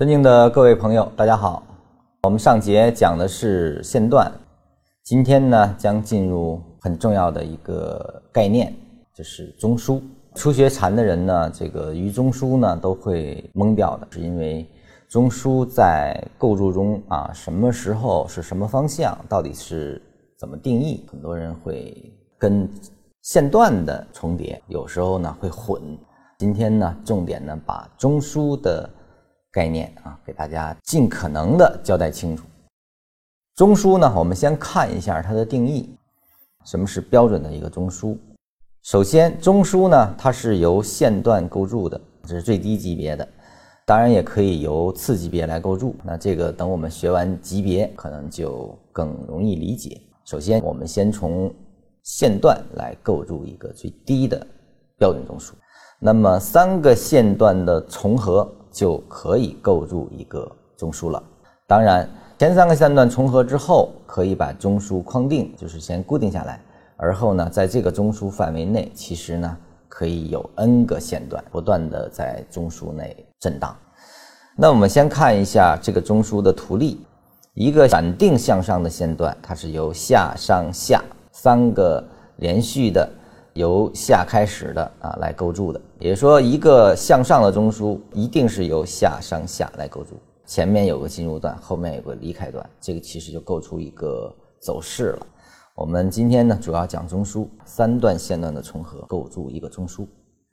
尊敬的各位朋友，大家好。我们上节讲的是线段，今天呢将进入很重要的一个概念，就是中枢。初学禅的人呢，这个于中枢呢都会懵掉的，是因为中枢在构筑中啊，什么时候是什么方向，到底是怎么定义？很多人会跟线段的重叠，有时候呢会混。今天呢，重点呢把中枢的。概念啊，给大家尽可能的交代清楚。中枢呢，我们先看一下它的定义，什么是标准的一个中枢？首先，中枢呢，它是由线段构筑的，这是最低级别的，当然也可以由次级别来构筑。那这个等我们学完级别，可能就更容易理解。首先，我们先从线段来构筑一个最低的标准中枢。那么，三个线段的重合。就可以构筑一个中枢了。当然，前三个线段重合之后，可以把中枢框定，就是先固定下来。而后呢，在这个中枢范围内，其实呢可以有 n 个线段不断的在中枢内震荡。那我们先看一下这个中枢的图例，一个反定向上的线段，它是由下上下三个连续的。由下开始的啊来构筑的，也就是说，一个向上的中枢一定是由下上下来构筑，前面有个进入段，后面有个离开段，这个其实就构出一个走势了。我们今天呢主要讲中枢，三段线段的重合构筑一个中枢。